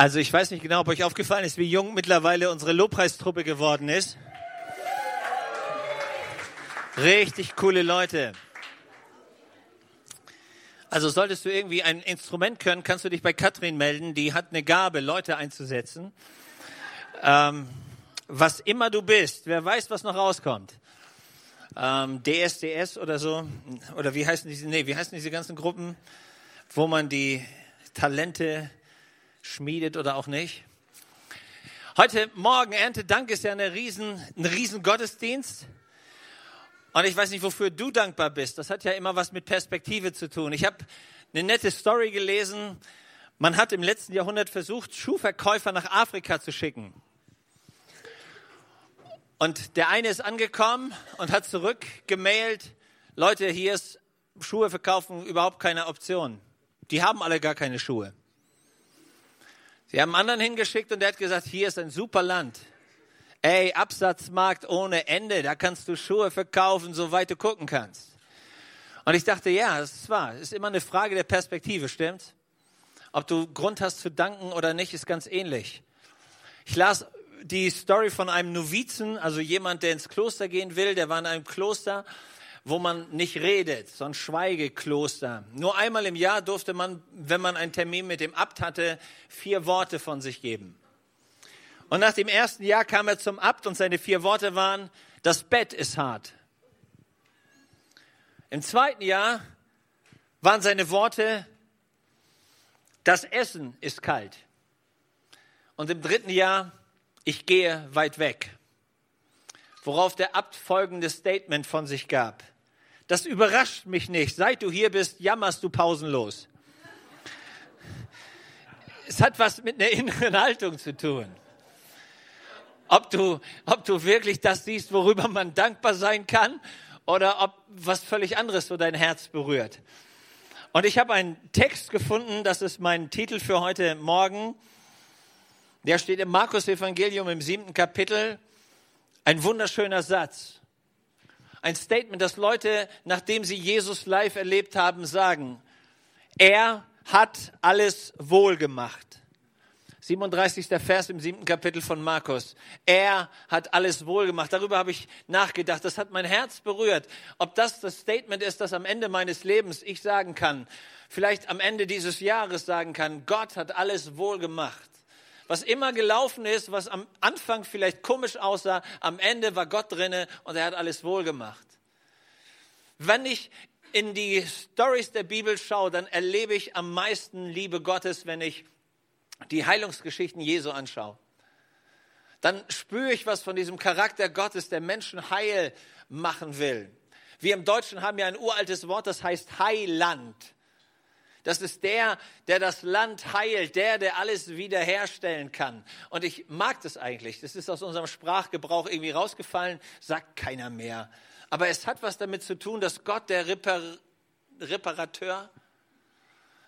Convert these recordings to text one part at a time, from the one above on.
Also ich weiß nicht genau, ob euch aufgefallen ist, wie jung mittlerweile unsere Lobpreistruppe geworden ist. Richtig coole Leute. Also solltest du irgendwie ein Instrument können, kannst du dich bei Katrin melden. Die hat eine Gabe, Leute einzusetzen. Ähm, was immer du bist, wer weiß, was noch rauskommt. Ähm, DSDS oder so, oder wie heißen diese, nee, wie heißen diese ganzen Gruppen, wo man die Talente schmiedet oder auch nicht. Heute Morgen Erntedank ist ja eine riesen, ein riesen Gottesdienst. Und ich weiß nicht, wofür du dankbar bist. Das hat ja immer was mit Perspektive zu tun. Ich habe eine nette Story gelesen. Man hat im letzten Jahrhundert versucht, Schuhverkäufer nach Afrika zu schicken. Und der eine ist angekommen und hat zurückgemailt, Leute, hier ist Schuhe verkaufen überhaupt keine Option. Die haben alle gar keine Schuhe. Sie haben einen anderen hingeschickt und der hat gesagt, hier ist ein super Land. Ey, Absatzmarkt ohne Ende, da kannst du Schuhe verkaufen, soweit du gucken kannst. Und ich dachte, ja, das ist wahr. Es ist immer eine Frage der Perspektive, stimmt? Ob du Grund hast zu danken oder nicht, ist ganz ähnlich. Ich las die Story von einem Novizen, also jemand, der ins Kloster gehen will, der war in einem Kloster, wo man nicht redet, so ein Schweigekloster. Nur einmal im Jahr durfte man, wenn man einen Termin mit dem Abt hatte, vier Worte von sich geben. Und nach dem ersten Jahr kam er zum Abt und seine vier Worte waren, das Bett ist hart. Im zweiten Jahr waren seine Worte, das Essen ist kalt. Und im dritten Jahr, ich gehe weit weg. Worauf der Abt folgendes Statement von sich gab. Das überrascht mich nicht. Seit du hier bist, jammerst du pausenlos. Es hat was mit einer inneren Haltung zu tun. Ob du, ob du wirklich das siehst, worüber man dankbar sein kann, oder ob was völlig anderes so dein Herz berührt. Und ich habe einen Text gefunden, das ist mein Titel für heute Morgen. Der steht im Markus Evangelium im siebten Kapitel. Ein wunderschöner Satz. Ein Statement, das Leute, nachdem sie Jesus live erlebt haben, sagen. Er hat alles wohl gemacht. 37. Vers im siebten Kapitel von Markus. Er hat alles wohl gemacht. Darüber habe ich nachgedacht. Das hat mein Herz berührt. Ob das das Statement ist, das am Ende meines Lebens ich sagen kann, vielleicht am Ende dieses Jahres sagen kann, Gott hat alles wohl gemacht was immer gelaufen ist, was am Anfang vielleicht komisch aussah, am Ende war Gott drinne und er hat alles wohl gemacht. Wenn ich in die Stories der Bibel schaue, dann erlebe ich am meisten Liebe Gottes, wenn ich die Heilungsgeschichten Jesu anschaue. Dann spüre ich was von diesem Charakter Gottes, der Menschen heil machen will. Wir im Deutschen haben ja ein uraltes Wort, das heißt Heiland. Das ist der, der das Land heilt, der, der alles wiederherstellen kann. Und ich mag das eigentlich. Das ist aus unserem Sprachgebrauch irgendwie rausgefallen, sagt keiner mehr. Aber es hat was damit zu tun, dass Gott der Repar Reparateur,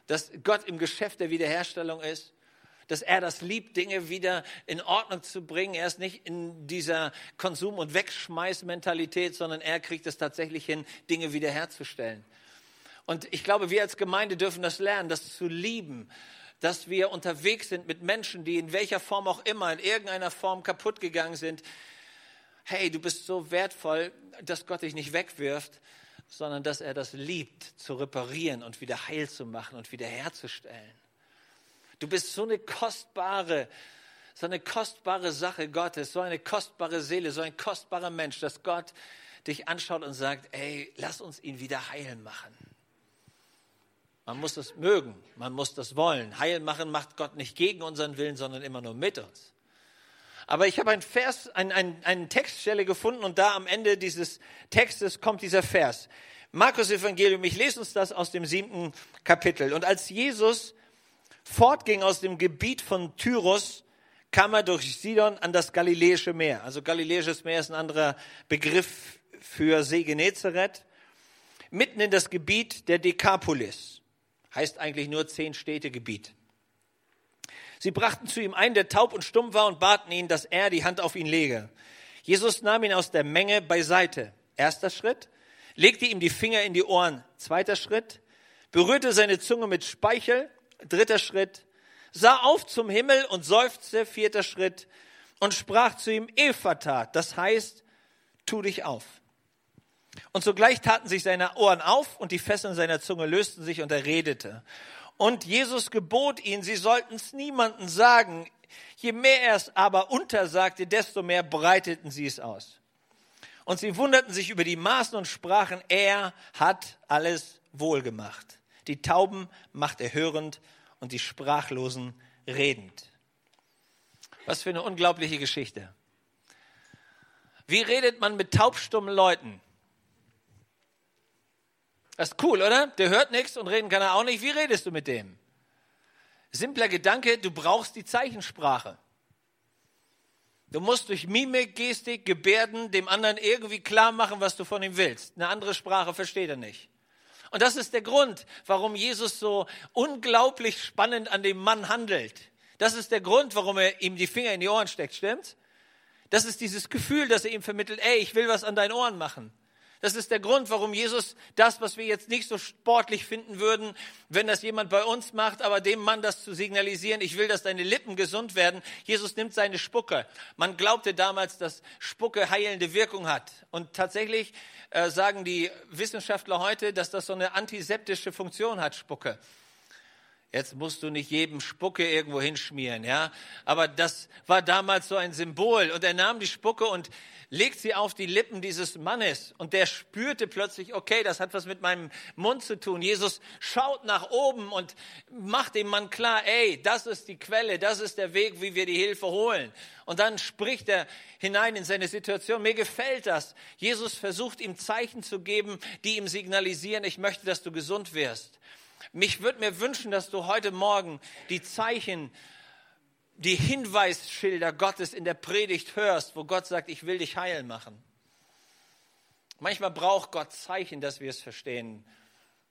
dass Gott im Geschäft der Wiederherstellung ist, dass er das liebt, Dinge wieder in Ordnung zu bringen. Er ist nicht in dieser Konsum- und Wegschmeißmentalität, sondern er kriegt es tatsächlich hin, Dinge wiederherzustellen. Und ich glaube, wir als Gemeinde dürfen das lernen, das zu lieben, dass wir unterwegs sind mit Menschen, die in welcher Form auch immer, in irgendeiner Form kaputt gegangen sind. Hey, du bist so wertvoll, dass Gott dich nicht wegwirft, sondern dass er das liebt, zu reparieren und wieder heil zu machen und wieder herzustellen. Du bist so eine kostbare, so eine kostbare Sache Gottes, so eine kostbare Seele, so ein kostbarer Mensch, dass Gott dich anschaut und sagt, ey, lass uns ihn wieder heilen machen. Man muss das mögen, man muss das wollen. Heil machen macht Gott nicht gegen unseren Willen, sondern immer nur mit uns. Aber ich habe einen Vers, einen, einen, einen Textstelle gefunden und da am Ende dieses Textes kommt dieser Vers. Markus Evangelium, ich lese uns das aus dem siebten Kapitel. Und als Jesus fortging aus dem Gebiet von Tyrus, kam er durch Sidon an das Galiläische Meer. Also Galiläisches Meer ist ein anderer Begriff für See Genezareth. Mitten in das Gebiet der Dekapolis heißt eigentlich nur zehn Städtegebiet. Sie brachten zu ihm einen, der taub und stumm war, und baten ihn, dass er die Hand auf ihn lege. Jesus nahm ihn aus der Menge beiseite. Erster Schritt, legte ihm die Finger in die Ohren. Zweiter Schritt, berührte seine Zunge mit Speichel. Dritter Schritt, sah auf zum Himmel und seufzte, vierter Schritt, und sprach zu ihm, Ephata, das heißt, tu dich auf. Und sogleich taten sich seine Ohren auf und die Fesseln seiner Zunge lösten sich und er redete. Und Jesus gebot ihnen, sie sollten es niemanden sagen. Je mehr er es aber untersagte, desto mehr breiteten sie es aus. Und sie wunderten sich über die Maßen und sprachen, er hat alles wohlgemacht. Die Tauben macht er hörend und die Sprachlosen redend. Was für eine unglaubliche Geschichte. Wie redet man mit taubstummen Leuten? Das ist cool, oder? Der hört nichts und reden kann er auch nicht. Wie redest du mit dem? Simpler Gedanke, du brauchst die Zeichensprache. Du musst durch Mimik, Gestik, Gebärden dem anderen irgendwie klar machen, was du von ihm willst. Eine andere Sprache versteht er nicht. Und das ist der Grund, warum Jesus so unglaublich spannend an dem Mann handelt. Das ist der Grund, warum er ihm die Finger in die Ohren steckt, stimmt? Das ist dieses Gefühl, das er ihm vermittelt, ey, ich will was an deinen Ohren machen. Das ist der Grund, warum Jesus das, was wir jetzt nicht so sportlich finden würden, wenn das jemand bei uns macht, aber dem Mann das zu signalisieren, ich will, dass deine Lippen gesund werden. Jesus nimmt seine Spucke. Man glaubte damals, dass Spucke heilende Wirkung hat. Und tatsächlich äh, sagen die Wissenschaftler heute, dass das so eine antiseptische Funktion hat, Spucke. Jetzt musst du nicht jedem Spucke irgendwo hinschmieren, ja. Aber das war damals so ein Symbol. Und er nahm die Spucke und legt sie auf die Lippen dieses Mannes. Und der spürte plötzlich, okay, das hat was mit meinem Mund zu tun. Jesus schaut nach oben und macht dem Mann klar, ey, das ist die Quelle, das ist der Weg, wie wir die Hilfe holen. Und dann spricht er hinein in seine Situation. Mir gefällt das. Jesus versucht ihm Zeichen zu geben, die ihm signalisieren, ich möchte, dass du gesund wirst. Mich würde mir wünschen, dass du heute Morgen die Zeichen, die Hinweisschilder Gottes in der Predigt hörst, wo Gott sagt, ich will dich heil machen. Manchmal braucht Gott Zeichen, dass wir es verstehen,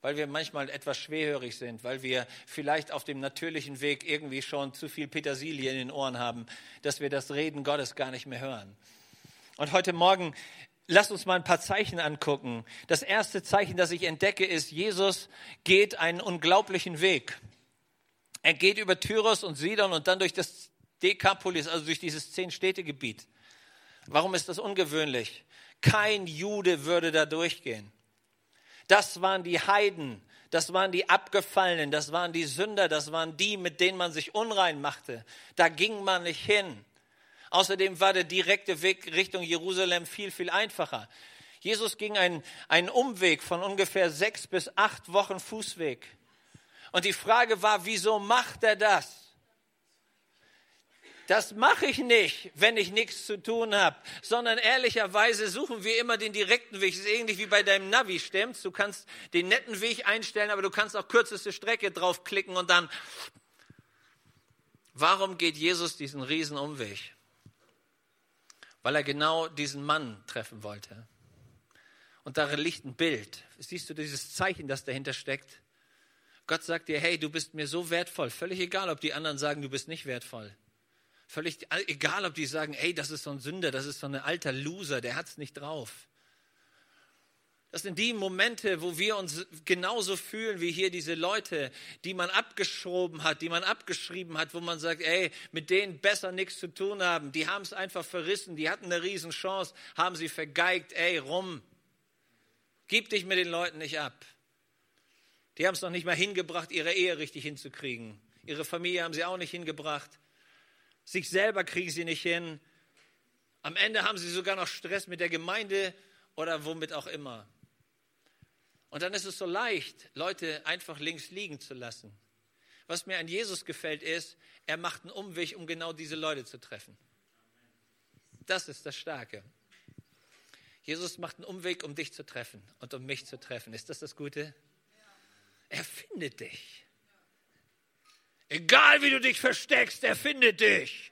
weil wir manchmal etwas schwerhörig sind, weil wir vielleicht auf dem natürlichen Weg irgendwie schon zu viel Petersilie in den Ohren haben, dass wir das Reden Gottes gar nicht mehr hören. Und heute Morgen Lass uns mal ein paar Zeichen angucken. Das erste Zeichen, das ich entdecke, ist, Jesus geht einen unglaublichen Weg. Er geht über Tyros und Sidon und dann durch das Dekapolis, also durch dieses Zehn-Städte-Gebiet. Warum ist das ungewöhnlich? Kein Jude würde da durchgehen. Das waren die Heiden, das waren die Abgefallenen, das waren die Sünder, das waren die, mit denen man sich unrein machte. Da ging man nicht hin. Außerdem war der direkte Weg Richtung Jerusalem viel, viel einfacher. Jesus ging einen, einen Umweg von ungefähr sechs bis acht Wochen Fußweg. Und die Frage war, wieso macht er das? Das mache ich nicht, wenn ich nichts zu tun habe, sondern ehrlicherweise suchen wir immer den direkten Weg. Das ist ähnlich wie bei deinem Navi, stimmt's? Du kannst den netten Weg einstellen, aber du kannst auch kürzeste Strecke draufklicken und dann. Warum geht Jesus diesen Riesenumweg? Weil er genau diesen Mann treffen wollte. Und darin liegt ein Bild. Siehst du dieses Zeichen, das dahinter steckt? Gott sagt dir, hey, du bist mir so wertvoll. Völlig egal, ob die anderen sagen, du bist nicht wertvoll. Völlig egal, ob die sagen, hey, das ist so ein Sünder, das ist so ein alter Loser, der hat's nicht drauf. Das sind die Momente, wo wir uns genauso fühlen wie hier diese Leute, die man abgeschoben hat, die man abgeschrieben hat, wo man sagt, ey, mit denen besser nichts zu tun haben. Die haben es einfach verrissen, die hatten eine Riesenchance, haben sie vergeigt, ey, rum. Gib dich mit den Leuten nicht ab. Die haben es noch nicht mal hingebracht, ihre Ehe richtig hinzukriegen. Ihre Familie haben sie auch nicht hingebracht. Sich selber kriegen sie nicht hin. Am Ende haben sie sogar noch Stress mit der Gemeinde oder womit auch immer. Und dann ist es so leicht, Leute einfach links liegen zu lassen. Was mir an Jesus gefällt, ist, er macht einen Umweg, um genau diese Leute zu treffen. Das ist das Starke. Jesus macht einen Umweg, um dich zu treffen und um mich zu treffen. Ist das das Gute? Er findet dich. Egal wie du dich versteckst, er findet dich.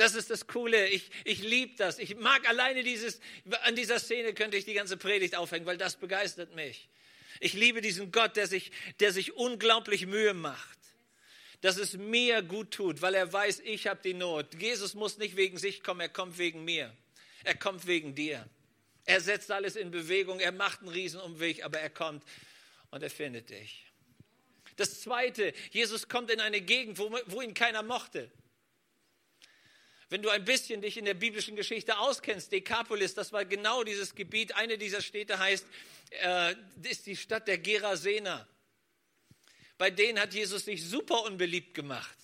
Das ist das Coole. Ich, ich liebe das. Ich mag alleine dieses, an dieser Szene könnte ich die ganze Predigt aufhängen, weil das begeistert mich. Ich liebe diesen Gott, der sich, der sich unglaublich Mühe macht, dass es mir gut tut, weil er weiß, ich habe die Not. Jesus muss nicht wegen sich kommen, er kommt wegen mir. Er kommt wegen dir. Er setzt alles in Bewegung, er macht einen Riesenumweg, aber er kommt und er findet dich. Das zweite, Jesus kommt in eine Gegend, wo, wo ihn keiner mochte. Wenn du ein bisschen dich in der biblischen Geschichte auskennst, Dekapolis, das war genau dieses Gebiet. Eine dieser Städte heißt, äh, ist die Stadt der Gerasener. Bei denen hat Jesus sich super unbeliebt gemacht.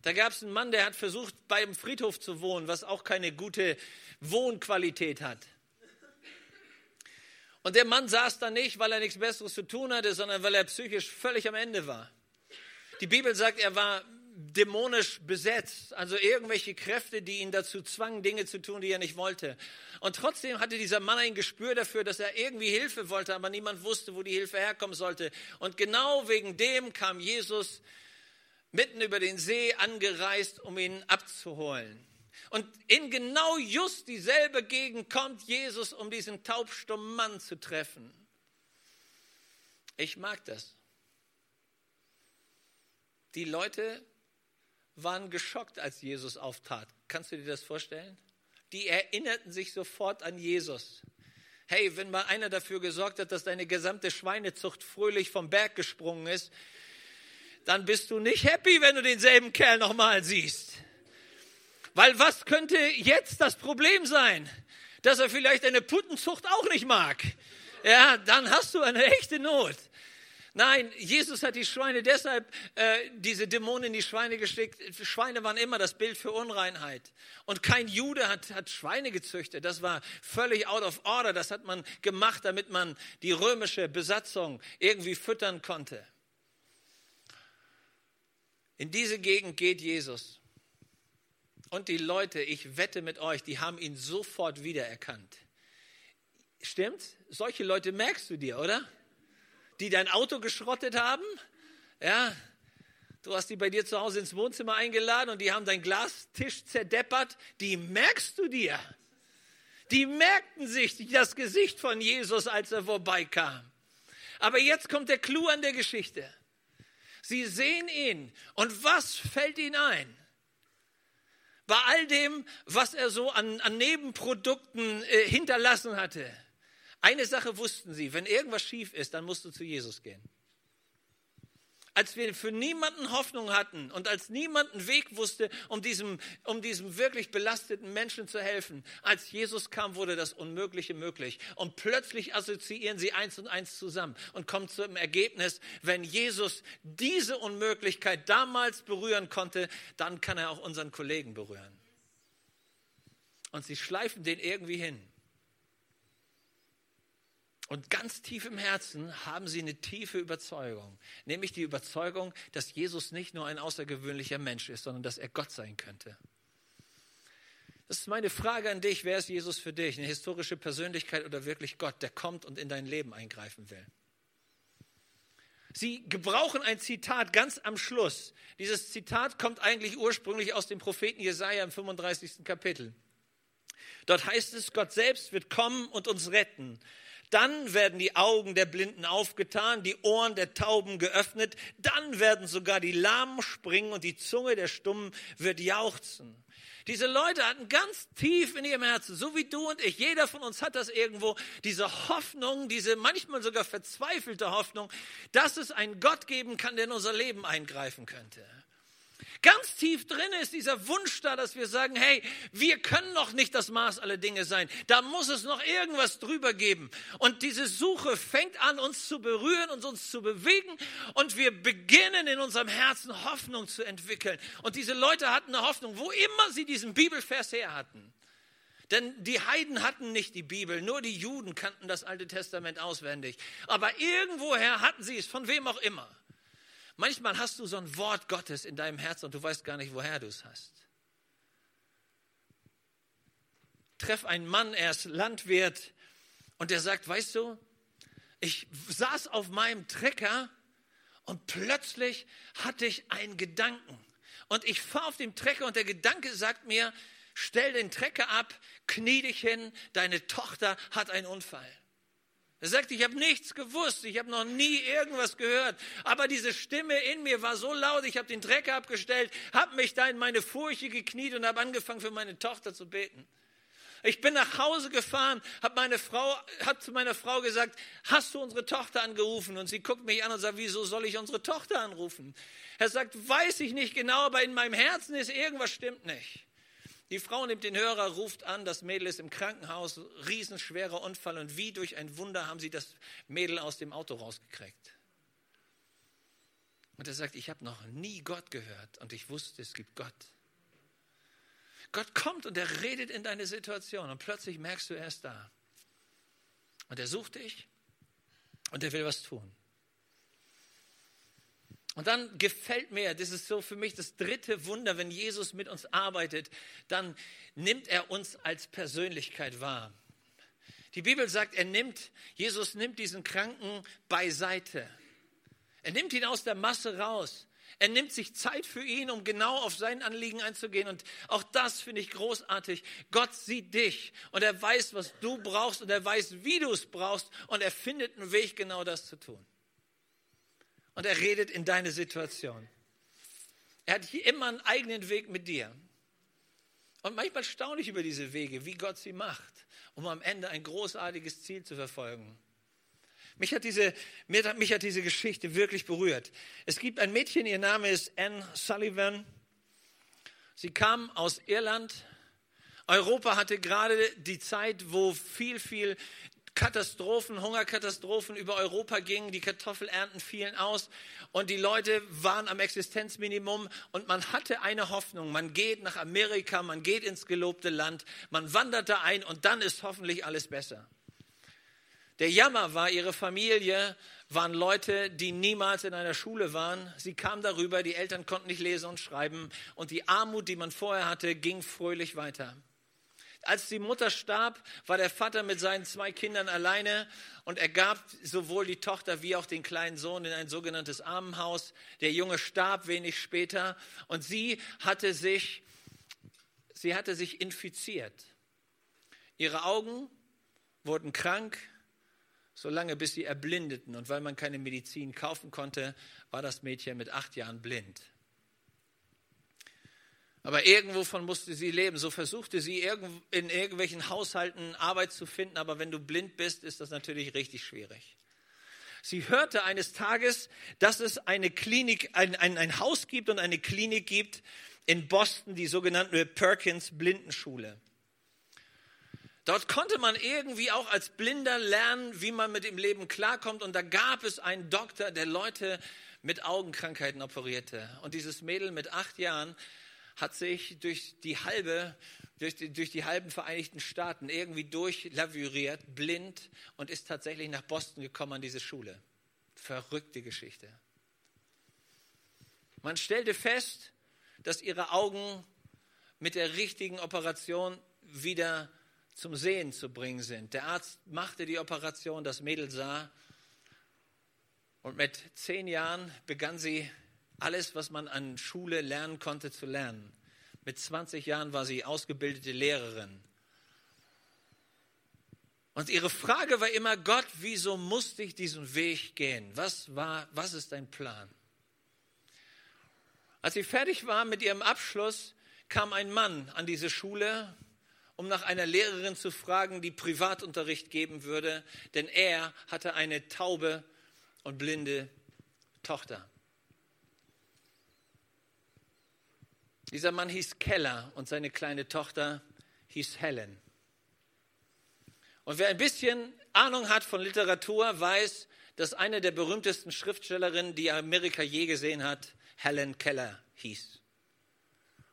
Da gab es einen Mann, der hat versucht, beim Friedhof zu wohnen, was auch keine gute Wohnqualität hat. Und der Mann saß da nicht, weil er nichts Besseres zu tun hatte, sondern weil er psychisch völlig am Ende war. Die Bibel sagt, er war dämonisch besetzt, also irgendwelche Kräfte, die ihn dazu zwangen, Dinge zu tun, die er nicht wollte. Und trotzdem hatte dieser Mann ein Gespür dafür, dass er irgendwie Hilfe wollte, aber niemand wusste, wo die Hilfe herkommen sollte. Und genau wegen dem kam Jesus mitten über den See angereist, um ihn abzuholen. Und in genau just dieselbe Gegend kommt Jesus, um diesen taubstummen Mann zu treffen. Ich mag das. Die Leute waren geschockt, als Jesus auftrat. Kannst du dir das vorstellen? Die erinnerten sich sofort an Jesus. Hey, wenn mal einer dafür gesorgt hat, dass deine gesamte Schweinezucht fröhlich vom Berg gesprungen ist, dann bist du nicht happy, wenn du denselben Kerl nochmal siehst. Weil was könnte jetzt das Problem sein? Dass er vielleicht eine Puttenzucht auch nicht mag. Ja, dann hast du eine echte Not. Nein, Jesus hat die Schweine deshalb, äh, diese Dämonen in die Schweine geschickt. Schweine waren immer das Bild für Unreinheit. Und kein Jude hat, hat Schweine gezüchtet. Das war völlig out of order. Das hat man gemacht, damit man die römische Besatzung irgendwie füttern konnte. In diese Gegend geht Jesus. Und die Leute, ich wette mit euch, die haben ihn sofort wiedererkannt. Stimmt's? Solche Leute merkst du dir, oder? Die dein Auto geschrottet haben? Ja. Du hast die bei dir zu Hause ins Wohnzimmer eingeladen und die haben deinen Glastisch zerdeppert. Die merkst du dir. Die merkten sich das Gesicht von Jesus, als er vorbeikam. Aber jetzt kommt der Clou an der Geschichte. Sie sehen ihn. Und was fällt ihnen ein? Bei all dem, was er so an, an Nebenprodukten äh, hinterlassen hatte. Eine Sache wussten sie, wenn irgendwas schief ist, dann musst du zu Jesus gehen als wir für niemanden Hoffnung hatten und als niemand einen Weg wusste, um diesem, um diesem wirklich belasteten Menschen zu helfen, als Jesus kam, wurde das Unmögliche möglich. Und plötzlich assoziieren sie eins und eins zusammen und kommen zum Ergebnis, wenn Jesus diese Unmöglichkeit damals berühren konnte, dann kann er auch unseren Kollegen berühren. Und sie schleifen den irgendwie hin. Und ganz tief im Herzen haben sie eine tiefe Überzeugung, nämlich die Überzeugung, dass Jesus nicht nur ein außergewöhnlicher Mensch ist, sondern dass er Gott sein könnte. Das ist meine Frage an dich. Wer ist Jesus für dich? Eine historische Persönlichkeit oder wirklich Gott, der kommt und in dein Leben eingreifen will? Sie gebrauchen ein Zitat ganz am Schluss. Dieses Zitat kommt eigentlich ursprünglich aus dem Propheten Jesaja im 35. Kapitel. Dort heißt es, Gott selbst wird kommen und uns retten. Dann werden die Augen der Blinden aufgetan, die Ohren der Tauben geöffnet, dann werden sogar die Lahmen springen und die Zunge der Stummen wird jauchzen. Diese Leute hatten ganz tief in ihrem Herzen, so wie du und ich, jeder von uns hat das irgendwo, diese Hoffnung, diese manchmal sogar verzweifelte Hoffnung, dass es einen Gott geben kann, der in unser Leben eingreifen könnte. Ganz tief drin ist dieser Wunsch da, dass wir sagen, hey, wir können noch nicht das Maß aller Dinge sein. Da muss es noch irgendwas drüber geben. Und diese Suche fängt an, uns zu berühren und uns zu bewegen. Und wir beginnen in unserem Herzen Hoffnung zu entwickeln. Und diese Leute hatten eine Hoffnung, wo immer sie diesen Bibelvers her hatten. Denn die Heiden hatten nicht die Bibel, nur die Juden kannten das Alte Testament auswendig. Aber irgendwoher hatten sie es, von wem auch immer. Manchmal hast du so ein Wort Gottes in deinem Herzen und du weißt gar nicht, woher du es hast. Treff einen Mann, er ist Landwirt und der sagt, weißt du, ich saß auf meinem Trecker und plötzlich hatte ich einen Gedanken. Und ich fahre auf dem Trecker und der Gedanke sagt mir, stell den Trecker ab, knie dich hin, deine Tochter hat einen Unfall. Er sagt, ich habe nichts gewusst, ich habe noch nie irgendwas gehört, aber diese Stimme in mir war so laut, ich habe den Dreck abgestellt, habe mich da in meine Furche gekniet und habe angefangen für meine Tochter zu beten. Ich bin nach Hause gefahren, habe meine Frau, hab zu meiner Frau gesagt, hast du unsere Tochter angerufen? Und sie guckt mich an und sagt, wieso soll ich unsere Tochter anrufen? Er sagt, weiß ich nicht genau, aber in meinem Herzen ist irgendwas stimmt nicht. Die Frau nimmt den Hörer, ruft an, das Mädel ist im Krankenhaus, riesenschwerer Unfall und wie durch ein Wunder haben sie das Mädel aus dem Auto rausgekriegt. Und er sagt, ich habe noch nie Gott gehört und ich wusste, es gibt Gott. Gott kommt und er redet in deine Situation und plötzlich merkst du, er ist da. Und er sucht dich und er will was tun. Und dann gefällt mir, das ist so für mich das dritte Wunder, wenn Jesus mit uns arbeitet, dann nimmt er uns als Persönlichkeit wahr. Die Bibel sagt, er nimmt, Jesus nimmt diesen Kranken beiseite. Er nimmt ihn aus der Masse raus. Er nimmt sich Zeit für ihn, um genau auf sein Anliegen einzugehen. Und auch das finde ich großartig. Gott sieht dich und er weiß, was du brauchst und er weiß, wie du es brauchst und er findet einen Weg, genau das zu tun. Und er redet in deine Situation. Er hat hier immer einen eigenen Weg mit dir. Und manchmal staune ich über diese Wege, wie Gott sie macht, um am Ende ein großartiges Ziel zu verfolgen. Mich hat, diese, mich hat diese Geschichte wirklich berührt. Es gibt ein Mädchen, ihr Name ist Anne Sullivan. Sie kam aus Irland. Europa hatte gerade die Zeit, wo viel, viel Katastrophen, Hungerkatastrophen über Europa gingen, die Kartoffelernten fielen aus und die Leute waren am Existenzminimum und man hatte eine Hoffnung, man geht nach Amerika, man geht ins gelobte Land, man wandert da ein und dann ist hoffentlich alles besser. Der Jammer war, ihre Familie waren Leute, die niemals in einer Schule waren. Sie kamen darüber, die Eltern konnten nicht lesen und schreiben und die Armut, die man vorher hatte, ging fröhlich weiter. Als die Mutter starb, war der Vater mit seinen zwei Kindern alleine und er gab sowohl die Tochter wie auch den kleinen Sohn in ein sogenanntes Armenhaus. Der Junge starb wenig später und sie hatte sich, sie hatte sich infiziert. Ihre Augen wurden krank, so lange bis sie erblindeten. Und weil man keine Medizin kaufen konnte, war das Mädchen mit acht Jahren blind. Aber irgendwovon musste sie leben. So versuchte sie in irgendwelchen Haushalten Arbeit zu finden. Aber wenn du blind bist, ist das natürlich richtig schwierig. Sie hörte eines Tages, dass es eine Klinik, ein, ein, ein Haus gibt und eine Klinik gibt in Boston, die sogenannte Perkins Blindenschule. Dort konnte man irgendwie auch als Blinder lernen, wie man mit dem Leben klarkommt. Und da gab es einen Doktor, der Leute mit Augenkrankheiten operierte. Und dieses Mädel mit acht Jahren hat sich durch die halbe, durch die, durch die halben Vereinigten Staaten irgendwie durchlavuriert, blind und ist tatsächlich nach Boston gekommen an diese Schule. Verrückte Geschichte. Man stellte fest, dass ihre Augen mit der richtigen Operation wieder zum Sehen zu bringen sind. Der Arzt machte die Operation, das Mädel sah und mit zehn Jahren begann sie alles, was man an Schule lernen konnte, zu lernen. Mit 20 Jahren war sie ausgebildete Lehrerin. Und ihre Frage war immer, Gott, wieso musste ich diesen Weg gehen? Was war, was ist dein Plan? Als sie fertig war mit ihrem Abschluss, kam ein Mann an diese Schule um nach einer Lehrerin zu fragen, die Privatunterricht geben würde, denn er hatte eine taube und blinde Tochter. Dieser Mann hieß Keller und seine kleine Tochter hieß Helen. Und wer ein bisschen Ahnung hat von Literatur, weiß, dass eine der berühmtesten Schriftstellerinnen, die Amerika je gesehen hat, Helen Keller hieß.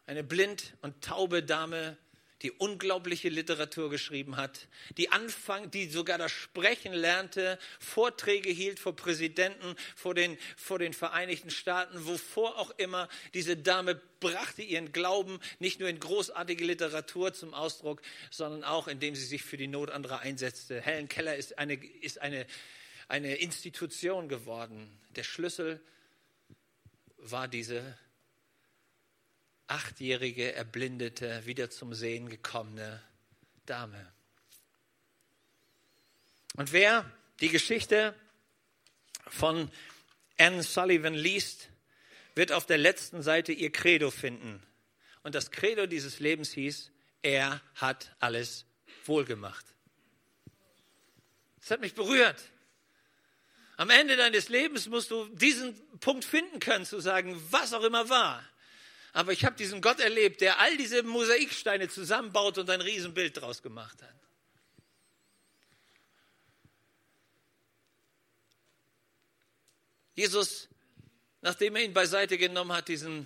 Eine blind und taube Dame die unglaubliche Literatur geschrieben hat, die Anfang, die sogar das Sprechen lernte, Vorträge hielt vor Präsidenten, vor den, vor den Vereinigten Staaten, wovor auch immer. Diese Dame brachte ihren Glauben nicht nur in großartige Literatur zum Ausdruck, sondern auch, indem sie sich für die Not anderer einsetzte. Helen Keller ist eine, ist eine, eine Institution geworden. Der Schlüssel war diese achtjährige, erblindete, wieder zum Sehen gekommene Dame. Und wer die Geschichte von Anne Sullivan liest, wird auf der letzten Seite ihr Credo finden. Und das Credo dieses Lebens hieß, er hat alles wohlgemacht. Es hat mich berührt. Am Ende deines Lebens musst du diesen Punkt finden können, zu sagen, was auch immer war. Aber ich habe diesen Gott erlebt, der all diese Mosaiksteine zusammenbaut und ein Riesenbild draus gemacht hat. Jesus, nachdem er ihn beiseite genommen hat, diesen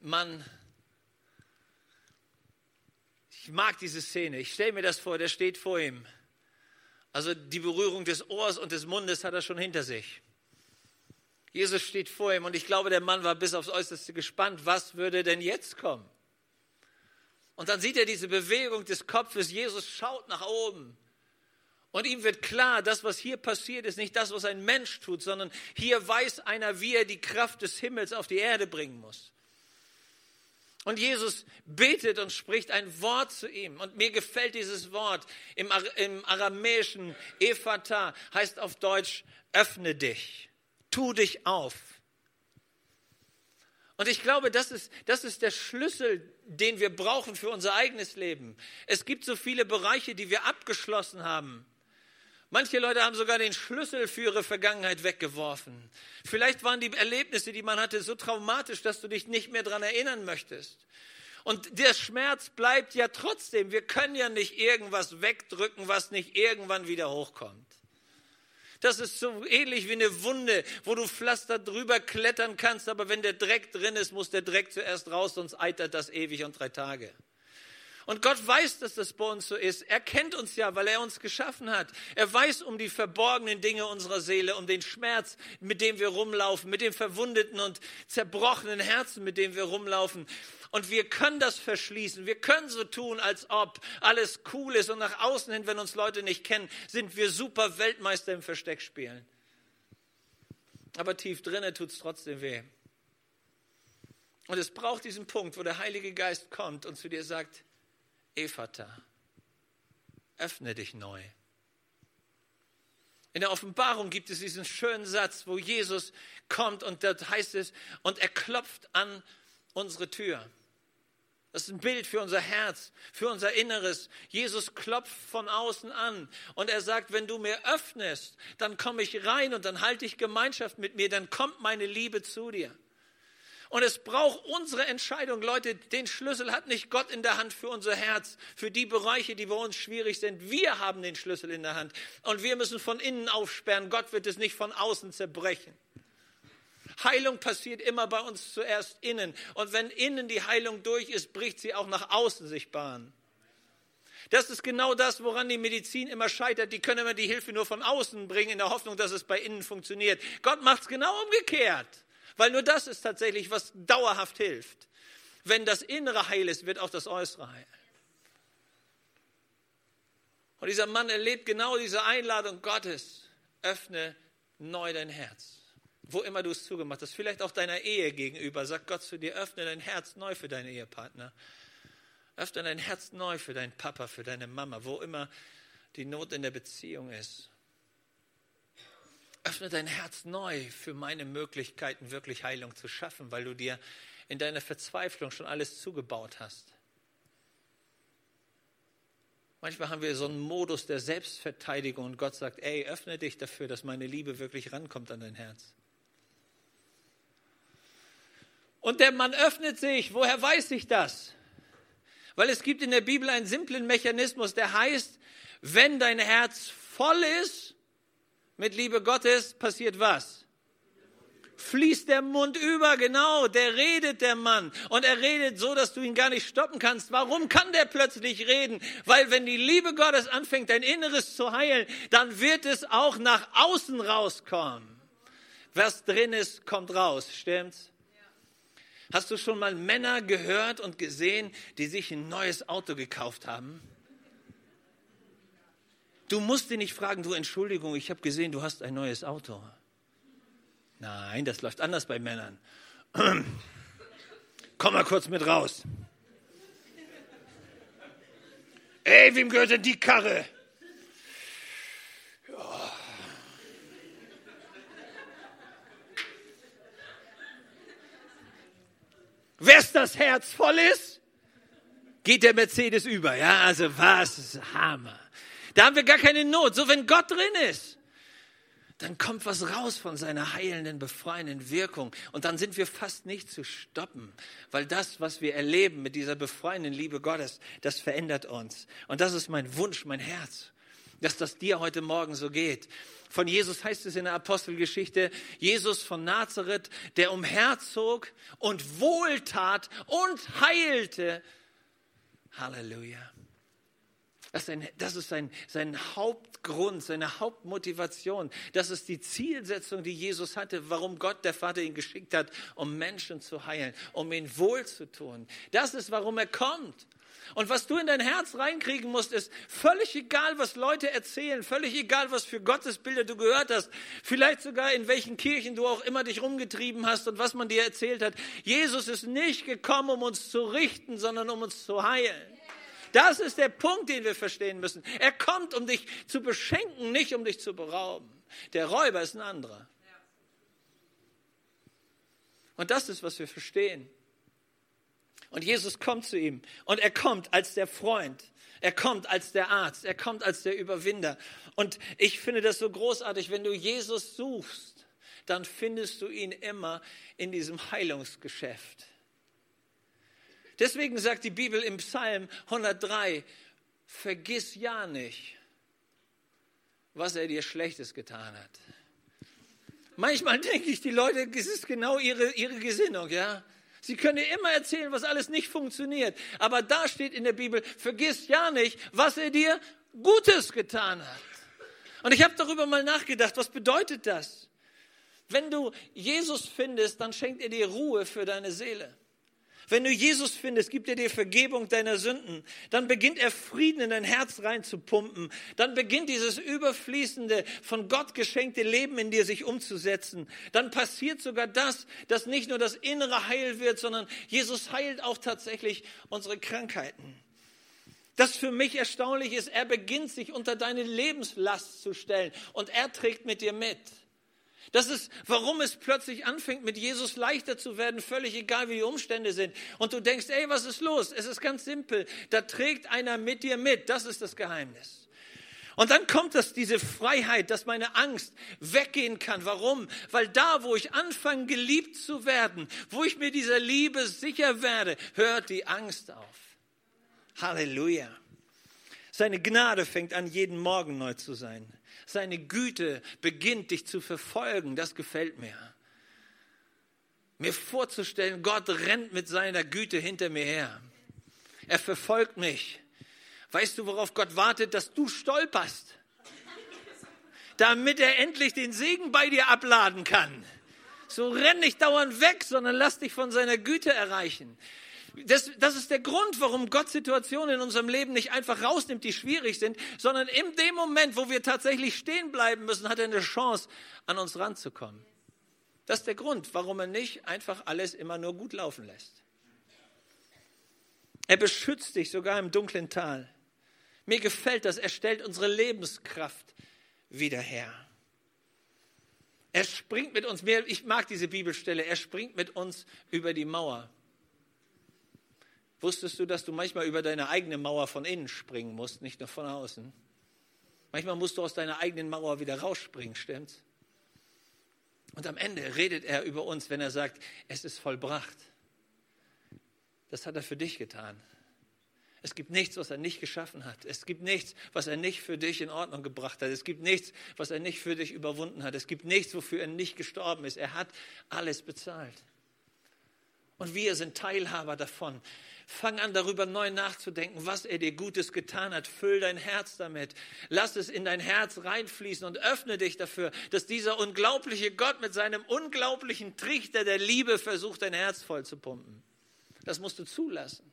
Mann, ich mag diese Szene, ich stelle mir das vor, der steht vor ihm. Also die Berührung des Ohrs und des Mundes hat er schon hinter sich. Jesus steht vor ihm und ich glaube, der Mann war bis aufs Äußerste gespannt, was würde denn jetzt kommen? Und dann sieht er diese Bewegung des Kopfes, Jesus schaut nach oben. Und ihm wird klar, das, was hier passiert, ist nicht das, was ein Mensch tut, sondern hier weiß einer, wie er die Kraft des Himmels auf die Erde bringen muss. Und Jesus betet und spricht ein Wort zu ihm. Und mir gefällt dieses Wort im, im aramäischen Ephata, heißt auf Deutsch, öffne dich, tu dich auf. Und ich glaube, das ist, das ist der Schlüssel, den wir brauchen für unser eigenes Leben. Es gibt so viele Bereiche, die wir abgeschlossen haben. Manche Leute haben sogar den Schlüssel für ihre Vergangenheit weggeworfen. Vielleicht waren die Erlebnisse, die man hatte, so traumatisch, dass du dich nicht mehr daran erinnern möchtest. Und der Schmerz bleibt ja trotzdem. Wir können ja nicht irgendwas wegdrücken, was nicht irgendwann wieder hochkommt. Das ist so ähnlich wie eine Wunde, wo du Pflaster drüber klettern kannst, aber wenn der Dreck drin ist, muss der Dreck zuerst raus, sonst eitert das ewig und drei Tage. Und Gott weiß, dass das bei uns so ist. Er kennt uns ja, weil er uns geschaffen hat. Er weiß um die verborgenen Dinge unserer Seele, um den Schmerz, mit dem wir rumlaufen, mit dem verwundeten und zerbrochenen Herzen, mit dem wir rumlaufen. Und wir können das verschließen. Wir können so tun, als ob alles cool ist. Und nach außen hin, wenn uns Leute nicht kennen, sind wir super Weltmeister im Versteckspielen. Aber tief drinnen tut es trotzdem weh. Und es braucht diesen Punkt, wo der Heilige Geist kommt und zu dir sagt, Ephata, öffne dich neu. In der Offenbarung gibt es diesen schönen Satz, wo Jesus kommt und dort heißt es, und er klopft an unsere Tür. Das ist ein Bild für unser Herz, für unser Inneres. Jesus klopft von außen an und er sagt, wenn du mir öffnest, dann komme ich rein und dann halte ich Gemeinschaft mit mir, dann kommt meine Liebe zu dir. Und es braucht unsere Entscheidung. Leute, den Schlüssel hat nicht Gott in der Hand für unser Herz, für die Bereiche, die bei uns schwierig sind. Wir haben den Schlüssel in der Hand. Und wir müssen von innen aufsperren. Gott wird es nicht von außen zerbrechen. Heilung passiert immer bei uns zuerst innen. Und wenn innen die Heilung durch ist, bricht sie auch nach außen sich Bahn. Das ist genau das, woran die Medizin immer scheitert. Die können immer die Hilfe nur von außen bringen, in der Hoffnung, dass es bei innen funktioniert. Gott macht es genau umgekehrt. Weil nur das ist tatsächlich, was dauerhaft hilft. Wenn das Innere heil ist, wird auch das Äußere heil. Und dieser Mann erlebt genau diese Einladung Gottes. Öffne neu dein Herz. Wo immer du es zugemacht hast. Vielleicht auch deiner Ehe gegenüber. Sagt Gott zu dir, öffne dein Herz neu für deinen Ehepartner. Öffne dein Herz neu für deinen Papa, für deine Mama. Wo immer die Not in der Beziehung ist. Öffne dein Herz neu für meine Möglichkeiten, wirklich Heilung zu schaffen, weil du dir in deiner Verzweiflung schon alles zugebaut hast. Manchmal haben wir so einen Modus der Selbstverteidigung und Gott sagt, ey, öffne dich dafür, dass meine Liebe wirklich rankommt an dein Herz. Und der Mann öffnet sich. Woher weiß ich das? Weil es gibt in der Bibel einen simplen Mechanismus, der heißt, wenn dein Herz voll ist, mit Liebe Gottes passiert was? Fließt der Mund über, genau, der redet der Mann. Und er redet so, dass du ihn gar nicht stoppen kannst. Warum kann der plötzlich reden? Weil wenn die Liebe Gottes anfängt, dein Inneres zu heilen, dann wird es auch nach außen rauskommen. Was drin ist, kommt raus, stimmt's? Hast du schon mal Männer gehört und gesehen, die sich ein neues Auto gekauft haben? Du musst ihn nicht fragen, du Entschuldigung, ich habe gesehen, du hast ein neues Auto. Nein, das läuft anders bei Männern. Komm mal kurz mit raus. Ey, wem gehört denn die Karre? Ja. Wes das Herz voll ist, geht der Mercedes über. Ja, also was, Hammer. Da haben wir gar keine Not. So, wenn Gott drin ist, dann kommt was raus von seiner heilenden, befreienden Wirkung. Und dann sind wir fast nicht zu stoppen, weil das, was wir erleben mit dieser befreienden Liebe Gottes, das verändert uns. Und das ist mein Wunsch, mein Herz, dass das dir heute Morgen so geht. Von Jesus heißt es in der Apostelgeschichte, Jesus von Nazareth, der umherzog und wohltat und heilte. Halleluja. Das ist, ein, das ist sein, sein Hauptgrund, seine Hauptmotivation. Das ist die Zielsetzung, die Jesus hatte, warum Gott, der Vater, ihn geschickt hat, um Menschen zu heilen, um ihn wohlzutun. Das ist, warum er kommt. Und was du in dein Herz reinkriegen musst, ist völlig egal, was Leute erzählen, völlig egal, was für Gottesbilder du gehört hast, vielleicht sogar in welchen Kirchen du auch immer dich rumgetrieben hast und was man dir erzählt hat. Jesus ist nicht gekommen, um uns zu richten, sondern um uns zu heilen. Das ist der Punkt, den wir verstehen müssen. Er kommt, um dich zu beschenken, nicht um dich zu berauben. Der Räuber ist ein anderer. Und das ist, was wir verstehen. Und Jesus kommt zu ihm und er kommt als der Freund. Er kommt als der Arzt, er kommt als der Überwinder. Und ich finde das so großartig, wenn du Jesus suchst, dann findest du ihn immer in diesem Heilungsgeschäft. Deswegen sagt die Bibel im Psalm 103, vergiss ja nicht, was er dir Schlechtes getan hat. Manchmal denke ich, die Leute, es ist genau ihre, ihre Gesinnung, ja. Sie können dir immer erzählen, was alles nicht funktioniert. Aber da steht in der Bibel, vergiss ja nicht, was er dir Gutes getan hat. Und ich habe darüber mal nachgedacht, was bedeutet das? Wenn du Jesus findest, dann schenkt er dir Ruhe für deine Seele. Wenn du Jesus findest, gibt er dir Vergebung deiner Sünden. Dann beginnt er Frieden in dein Herz reinzupumpen. Dann beginnt dieses überfließende, von Gott geschenkte Leben in dir sich umzusetzen. Dann passiert sogar das, dass nicht nur das Innere heil wird, sondern Jesus heilt auch tatsächlich unsere Krankheiten. Das für mich erstaunlich ist, er beginnt sich unter deine Lebenslast zu stellen und er trägt mit dir mit. Das ist, warum es plötzlich anfängt, mit Jesus leichter zu werden, völlig egal, wie die Umstände sind. Und du denkst, ey, was ist los? Es ist ganz simpel. Da trägt einer mit dir mit. Das ist das Geheimnis. Und dann kommt das, diese Freiheit, dass meine Angst weggehen kann. Warum? Weil da, wo ich anfange, geliebt zu werden, wo ich mir dieser Liebe sicher werde, hört die Angst auf. Halleluja. Seine Gnade fängt an, jeden Morgen neu zu sein. Seine Güte beginnt dich zu verfolgen. Das gefällt mir. Mir vorzustellen, Gott rennt mit seiner Güte hinter mir her. Er verfolgt mich. Weißt du, worauf Gott wartet? Dass du stolperst. Damit er endlich den Segen bei dir abladen kann. So renn nicht dauernd weg, sondern lass dich von seiner Güte erreichen. Das, das ist der Grund, warum Gott Situationen in unserem Leben nicht einfach rausnimmt, die schwierig sind, sondern in dem Moment, wo wir tatsächlich stehen bleiben müssen, hat er eine Chance, an uns ranzukommen. Das ist der Grund, warum er nicht einfach alles immer nur gut laufen lässt. Er beschützt dich sogar im dunklen Tal. Mir gefällt das, er stellt unsere Lebenskraft wieder her. Er springt mit uns, ich mag diese Bibelstelle, er springt mit uns über die Mauer. Wusstest du, dass du manchmal über deine eigene Mauer von innen springen musst, nicht nur von außen? Manchmal musst du aus deiner eigenen Mauer wieder rausspringen, stimmt's? Und am Ende redet er über uns, wenn er sagt, es ist vollbracht. Das hat er für dich getan. Es gibt nichts, was er nicht geschaffen hat. Es gibt nichts, was er nicht für dich in Ordnung gebracht hat. Es gibt nichts, was er nicht für dich überwunden hat. Es gibt nichts, wofür er nicht gestorben ist. Er hat alles bezahlt. Und wir sind Teilhaber davon. Fang an, darüber neu nachzudenken, was er dir Gutes getan hat. Füll dein Herz damit. Lass es in dein Herz reinfließen und öffne dich dafür, dass dieser unglaubliche Gott mit seinem unglaublichen Trichter der Liebe versucht, dein Herz voll zu pumpen. Das musst du zulassen.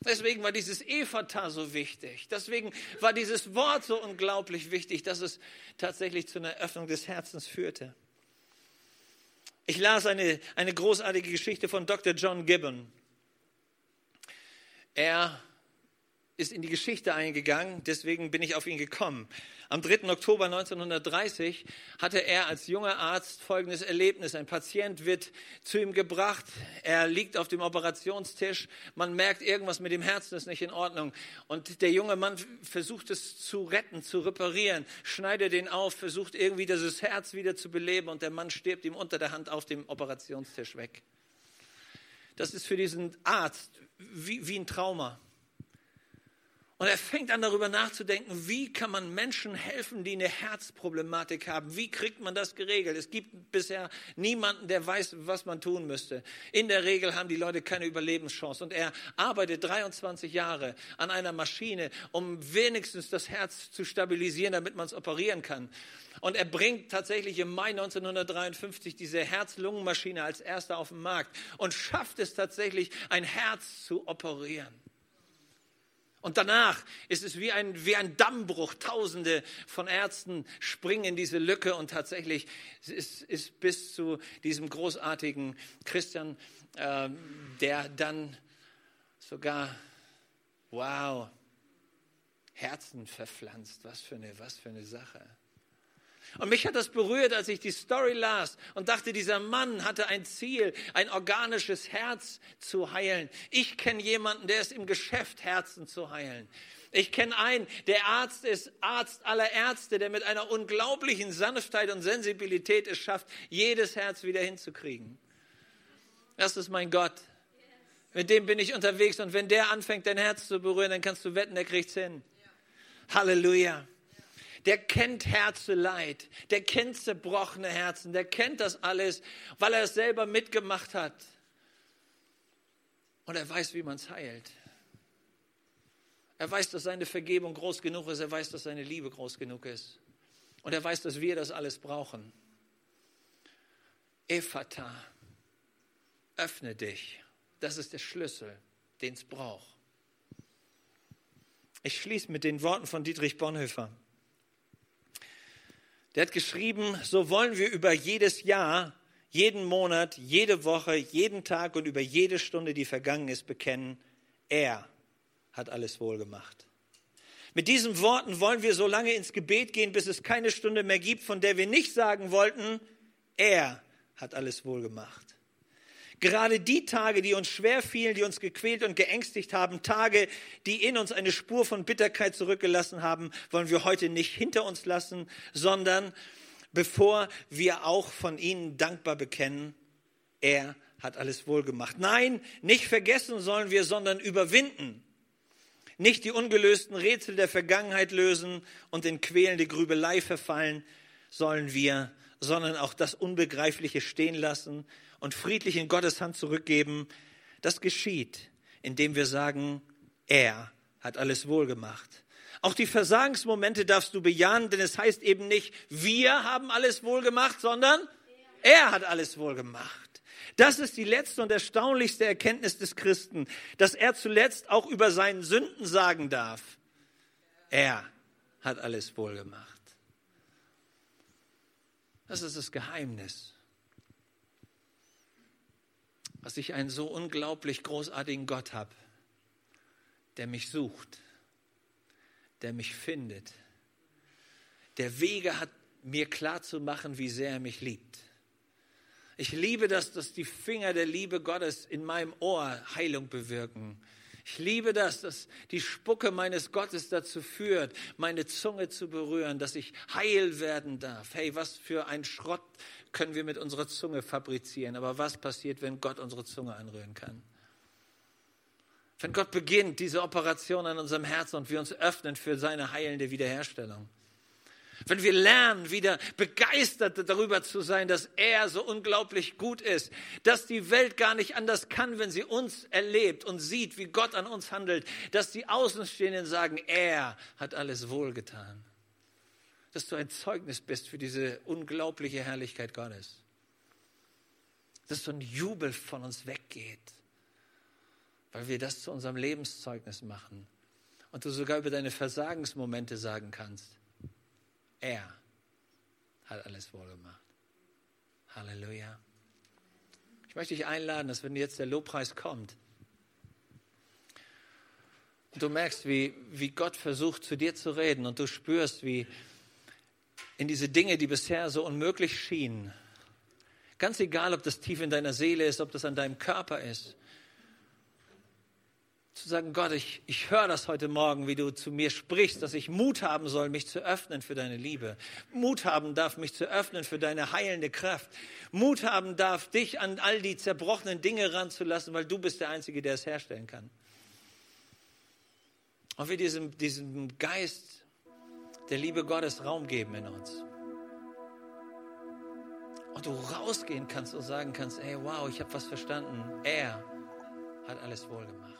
Deswegen war dieses Ephata so wichtig. Deswegen war dieses Wort so unglaublich wichtig, dass es tatsächlich zu einer Öffnung des Herzens führte. Ich las eine, eine großartige Geschichte von Dr. John Gibbon. Er ist in die Geschichte eingegangen, deswegen bin ich auf ihn gekommen. Am 3. Oktober 1930 hatte er als junger Arzt folgendes Erlebnis. Ein Patient wird zu ihm gebracht, er liegt auf dem Operationstisch, man merkt, irgendwas mit dem Herzen ist nicht in Ordnung. Und der junge Mann versucht es zu retten, zu reparieren, schneidet den auf, versucht irgendwie dieses Herz wieder zu beleben und der Mann stirbt ihm unter der Hand auf dem Operationstisch weg. Das ist für diesen Arzt wie, wie ein Trauma. Und er fängt an darüber nachzudenken, wie kann man Menschen helfen, die eine Herzproblematik haben? Wie kriegt man das geregelt? Es gibt bisher niemanden, der weiß, was man tun müsste. In der Regel haben die Leute keine Überlebenschance. Und er arbeitet 23 Jahre an einer Maschine, um wenigstens das Herz zu stabilisieren, damit man es operieren kann. Und er bringt tatsächlich im Mai 1953 diese Herz-Lungen-Maschine als erster auf den Markt und schafft es tatsächlich, ein Herz zu operieren. Und danach ist es wie ein, wie ein Dammbruch. Tausende von Ärzten springen in diese Lücke und tatsächlich ist, ist bis zu diesem großartigen Christian, äh, der dann sogar, wow, Herzen verpflanzt. Was für eine, was für eine Sache. Und mich hat das berührt, als ich die Story las und dachte, dieser Mann hatte ein Ziel, ein organisches Herz zu heilen. Ich kenne jemanden, der ist im Geschäft, Herzen zu heilen. Ich kenne einen, der Arzt ist, Arzt aller Ärzte, der mit einer unglaublichen Sanftheit und Sensibilität es schafft, jedes Herz wieder hinzukriegen. Das ist mein Gott. Mit dem bin ich unterwegs und wenn der anfängt, dein Herz zu berühren, dann kannst du wetten, der kriegt's hin. Halleluja der kennt Herzeleid, der kennt zerbrochene Herzen, der kennt das alles, weil er es selber mitgemacht hat. Und er weiß, wie man es heilt. Er weiß, dass seine Vergebung groß genug ist, er weiß, dass seine Liebe groß genug ist. Und er weiß, dass wir das alles brauchen. Ephata, öffne dich. Das ist der Schlüssel, den es braucht. Ich schließe mit den Worten von Dietrich Bonhoeffer. Der hat geschrieben, so wollen wir über jedes Jahr, jeden Monat, jede Woche, jeden Tag und über jede Stunde, die vergangen ist, bekennen, er hat alles wohl gemacht. Mit diesen Worten wollen wir so lange ins Gebet gehen, bis es keine Stunde mehr gibt, von der wir nicht sagen wollten, er hat alles wohl gemacht. Gerade die Tage, die uns schwer fielen, die uns gequält und geängstigt haben, Tage, die in uns eine Spur von Bitterkeit zurückgelassen haben, wollen wir heute nicht hinter uns lassen, sondern bevor wir auch von ihnen dankbar bekennen, er hat alles wohl gemacht. Nein, nicht vergessen sollen wir, sondern überwinden. Nicht die ungelösten Rätsel der Vergangenheit lösen und in quälende Grübelei verfallen sollen wir, sondern auch das Unbegreifliche stehen lassen und friedlich in Gottes Hand zurückgeben, das geschieht, indem wir sagen, er hat alles wohl gemacht. Auch die Versagensmomente darfst du bejahen, denn es heißt eben nicht, wir haben alles wohl gemacht, sondern er hat alles wohl gemacht. Das ist die letzte und erstaunlichste Erkenntnis des Christen, dass er zuletzt auch über seinen Sünden sagen darf. Er hat alles wohl gemacht. Das ist das Geheimnis dass ich einen so unglaublich großartigen Gott habe, der mich sucht, der mich findet, der Wege hat, mir klar zu machen, wie sehr er mich liebt. Ich liebe das, dass die Finger der Liebe Gottes in meinem Ohr Heilung bewirken. Ich liebe das, dass die Spucke meines Gottes dazu führt, meine Zunge zu berühren, dass ich heil werden darf. Hey, was für ein Schrott können wir mit unserer Zunge fabrizieren. Aber was passiert, wenn Gott unsere Zunge anrühren kann? Wenn Gott beginnt, diese Operation an unserem Herzen und wir uns öffnen für seine heilende Wiederherstellung. Wenn wir lernen, wieder begeistert darüber zu sein, dass er so unglaublich gut ist, dass die Welt gar nicht anders kann, wenn sie uns erlebt und sieht, wie Gott an uns handelt, dass die Außenstehenden sagen, er hat alles wohlgetan dass du ein Zeugnis bist für diese unglaubliche Herrlichkeit Gottes. Dass so ein Jubel von uns weggeht, weil wir das zu unserem Lebenszeugnis machen. Und du sogar über deine Versagensmomente sagen kannst, er hat alles wohl gemacht. Halleluja. Ich möchte dich einladen, dass wenn jetzt der Lobpreis kommt, Du merkst, wie, wie Gott versucht, zu dir zu reden und du spürst, wie in diese Dinge, die bisher so unmöglich schienen, ganz egal, ob das tief in deiner Seele ist, ob das an deinem Körper ist, zu sagen, Gott, ich, ich höre das heute Morgen, wie du zu mir sprichst, dass ich Mut haben soll, mich zu öffnen für deine Liebe. Mut haben darf, mich zu öffnen für deine heilende Kraft. Mut haben darf, dich an all die zerbrochenen Dinge ranzulassen, weil du bist der Einzige, der es herstellen kann. Und wir diesem, diesem Geist der Liebe Gottes Raum geben in uns. Und du rausgehen kannst und sagen kannst, ey, wow, ich habe was verstanden. Er hat alles wohl gemacht.